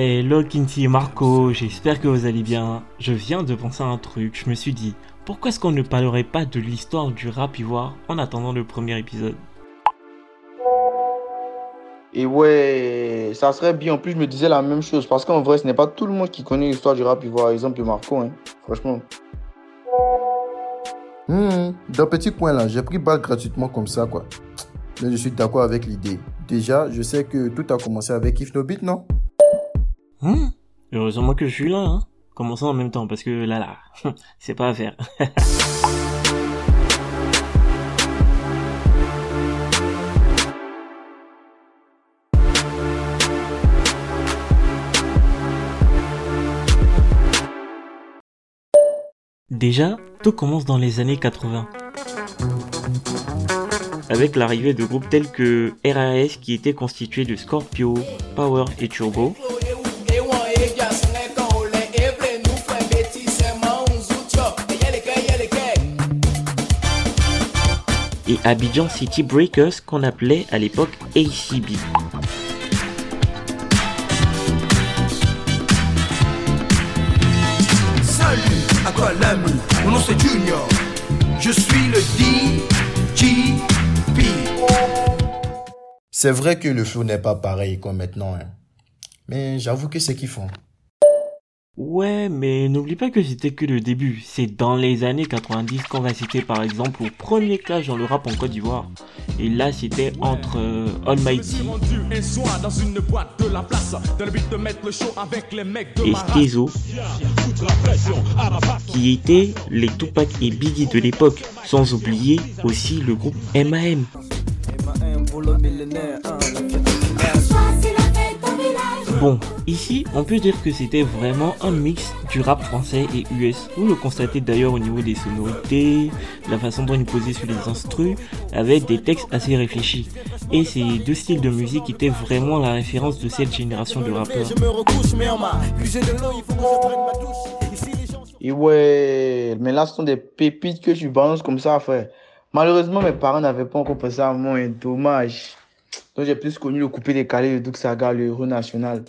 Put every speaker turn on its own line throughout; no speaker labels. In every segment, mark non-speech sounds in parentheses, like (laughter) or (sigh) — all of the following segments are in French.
Hello Kinty et Marco, j'espère que vous allez bien. Je viens de penser à un truc, je me suis dit, pourquoi est-ce qu'on ne parlerait pas de l'histoire du rap ivoire en attendant le premier épisode?
Et ouais, ça serait bien. En plus, je me disais la même chose. Parce qu'en vrai, ce n'est pas tout le monde qui connaît l'histoire du rap ivoire. Exemple, Marco, hein. franchement.
Mmh, dans petit coin là, j'ai pris balle gratuitement comme ça, quoi. Mais je suis d'accord avec l'idée. Déjà, je sais que tout a commencé avec If No Beat, non?
Hum Heureusement que je suis là, hein. Commençons en même temps, parce que là, là, (laughs) c'est pas à faire. (laughs) Déjà, tout commence dans les années 80. Avec l'arrivée de groupes tels que RAS qui était constitué de Scorpio, Power et Turbo, et Abidjan City Breakers qu'on appelait à l'époque ACB.
Salut, à toi l'ami, mon nom c'est Junior. Je suis le DGP.
C'est vrai que le flow n'est pas pareil comme maintenant, hein. mais j'avoue que c'est kiffant.
Ouais, mais n'oublie pas que c'était que le début. C'est dans les années 90 qu'on va citer par exemple au premier clash dans le rap en Côte d'Ivoire. Et là, c'était entre euh, Almighty et Stezo, qui étaient les Tupac et Biggie de l'époque, sans oublier aussi le groupe MAM. Bon, ici, on peut dire que c'était vraiment un mix du rap français et US. Vous le constatez d'ailleurs au niveau des sonorités, la façon dont il posait sur les instrus, avec des textes assez réfléchis. Et ces deux styles de musique étaient vraiment la référence de cette génération de rappeurs.
Et ouais, mais là, ce sont des pépites que tu balances comme ça, frère. Malheureusement, mes parents n'avaient pas encore pensé à moi, un dommage. Donc j'ai plus connu le coupé décalé de Doug Saga, le héros national.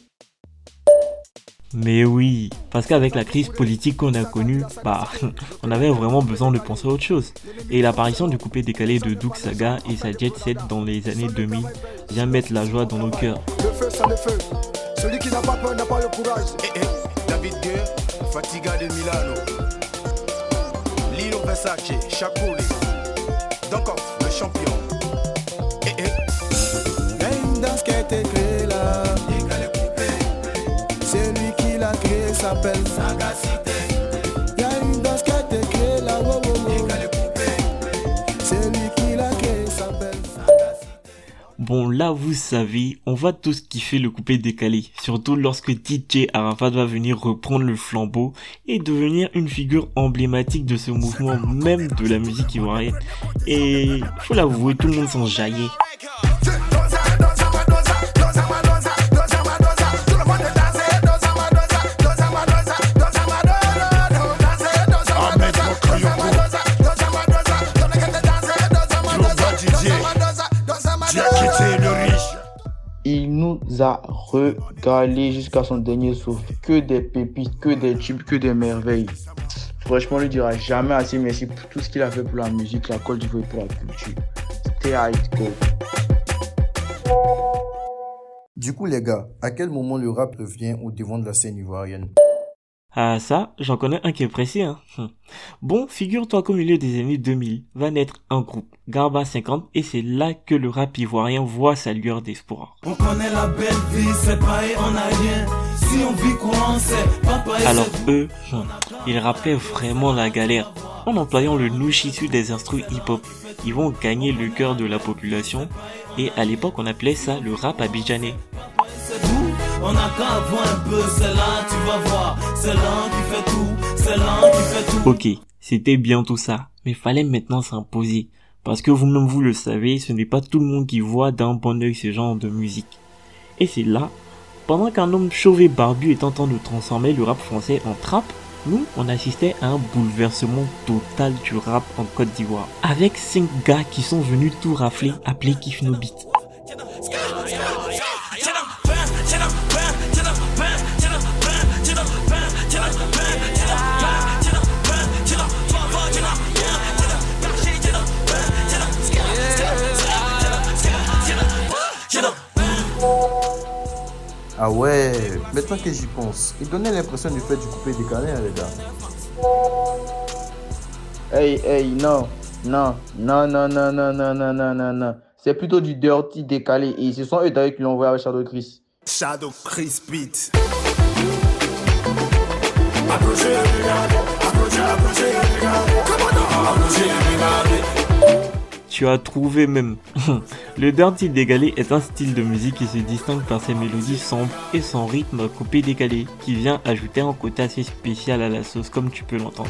Mais oui, parce qu'avec la crise politique qu'on a connue, bah, (laughs) on avait vraiment besoin de penser à autre chose. Et l'apparition du coupé décalé de Doug Saga et sa jet set dans les années 2000 vient mettre la joie dans nos cœurs.
Le feu, ça le feu. Celui qui n'a pas peur n'a pas le courage. Eh, eh, David Guerre, Fatiga de Milano. Lilo Versace, Chapouli. Dankoff, le champion.
Bon là vous savez, on va tous kiffer le coupé décalé, surtout lorsque DJ Arafat va venir reprendre le flambeau et devenir une figure emblématique de ce mouvement même de la musique ivoirienne. Et faut l'avouer, tout le monde s'en jaillait.
Nous a regalé jusqu'à son dernier souffle. Que des pépites, que des tubes, que des merveilles. Franchement, on lui dira jamais assez merci pour tout ce qu'il a fait pour la musique, la Côte d'Ivoire pour la culture. C'était go.
Du coup, les gars, à quel moment le rap revient au devant de la scène ivoirienne?
Ah ça, j'en connais un qui est précis. Hein. Hum. Bon, figure-toi qu'au milieu des années 2000 va naître un groupe, Garba 50, et c'est là que le rap ivoirien voit sa lueur d'espoir.
On connaît la belle vie, c'est pareil, on a rien. Si on vit. Pas pareil,
Alors eux, hum, ils rappaient vraiment la galère. En employant le nouche issu des instrus hip-hop, ils vont gagner le cœur de la population. Et à l'époque, on appelait ça le rap abidjanais.
On a c'est là, tu vas voir. C'est là fait tout, c'est là fait tout.
Ok, c'était bien tout ça, mais fallait maintenant s'imposer. Parce que vous-même vous le savez, ce n'est pas tout le monde qui voit d'un bon oeil ce genre de musique. Et c'est là, pendant qu'un homme chauvé barbu est en train de transformer le rap français en trap, nous, on assistait à un bouleversement total du rap en Côte d'Ivoire. Avec cinq gars qui sont venus tout rafler, appelés Kiff
Ah ouais, maintenant que j'y pense, il donnait l'impression du fait du coupé décalé, hein, les gars.
Hey, hey, non, non, non, non, non, non, non, non, non, non, non. C'est plutôt du dirty décalé. Et ce sont eux d'ailleurs qui l'ont envoyé avec Shadow Chris.
Shadow Chris Beat. Approchez, regardez. Approchez, approchez, regardez. Comment Approchez, regardez.
Tu as trouvé même. (laughs) le dirty décalé est un style de musique qui se distingue par ses mélodies sombres et son rythme coupé décalé, qui vient ajouter un côté assez spécial à la sauce, comme tu peux l'entendre.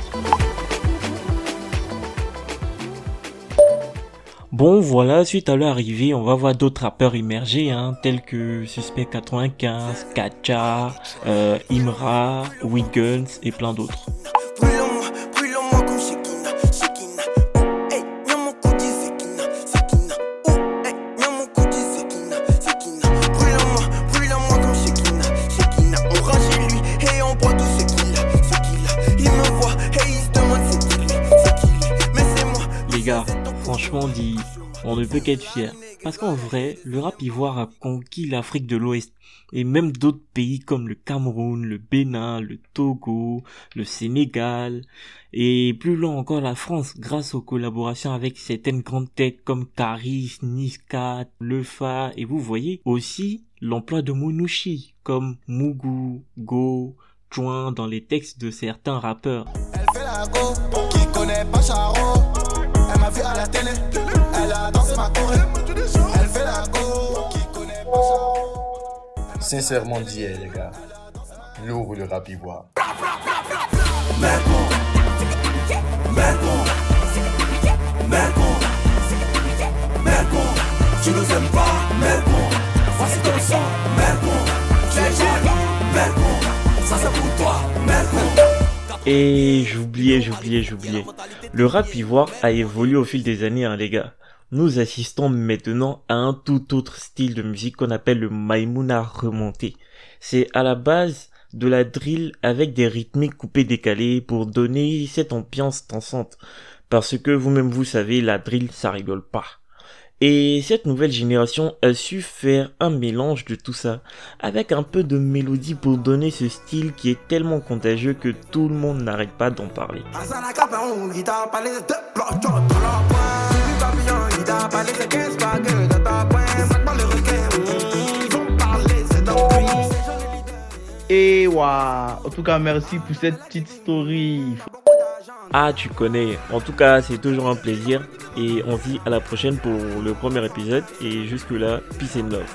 Bon voilà, suite à leur arrivée, on va voir d'autres rappeurs immergés, hein, tels que Suspect 95, Kacha, euh, Imra, Wiggles et plein d'autres. Franchement dit, on ne peut qu'être fier. Parce qu'en vrai, le rap ivoire a conquis l'Afrique de l'Ouest et même d'autres pays comme le Cameroun, le Bénin, le Togo, le Sénégal et plus loin encore la France grâce aux collaborations avec certaines grandes têtes comme Caris, Niska, Lefa et vous voyez aussi l'emploi de Monouchi comme Mougou, Go, Chouin dans les textes de certains rappeurs.
Elle fait la go, qui connaît pas. Elle m'a vu à la télé, elle a dansé ma choré. Elle fait la go, qui connaît pas Charo.
Sincèrement dit, eh, les gars, lourd le rap ivoire.
Et j'oubliais, j'oubliais, j'oubliais. Le rap ivoire a évolué au fil des années, hein, les gars. Nous assistons maintenant à un tout autre style de musique qu'on appelle le Maïmouna remonté. C'est à la base de la drill avec des rythmiques coupées décalées pour donner cette ambiance dansante. Parce que vous-même vous savez, la drill ça rigole pas. Et cette nouvelle génération a su faire un mélange de tout ça, avec un peu de mélodie pour donner ce style qui est tellement contagieux que tout le monde n'arrête pas d'en parler.
Et waouh, en tout cas merci pour cette petite story.
Ah, tu connais. En tout cas, c'est toujours un plaisir. Et on se dit à la prochaine pour le premier épisode. Et jusque-là, peace and love.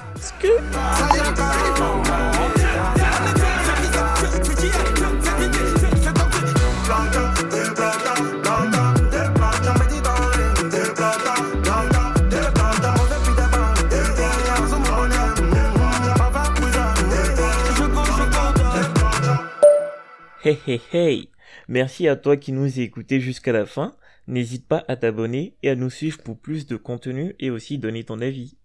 Hey hey hey Merci à toi qui nous a écoutés jusqu'à la fin. N'hésite pas à t'abonner et à nous suivre pour plus de contenu et aussi donner ton avis.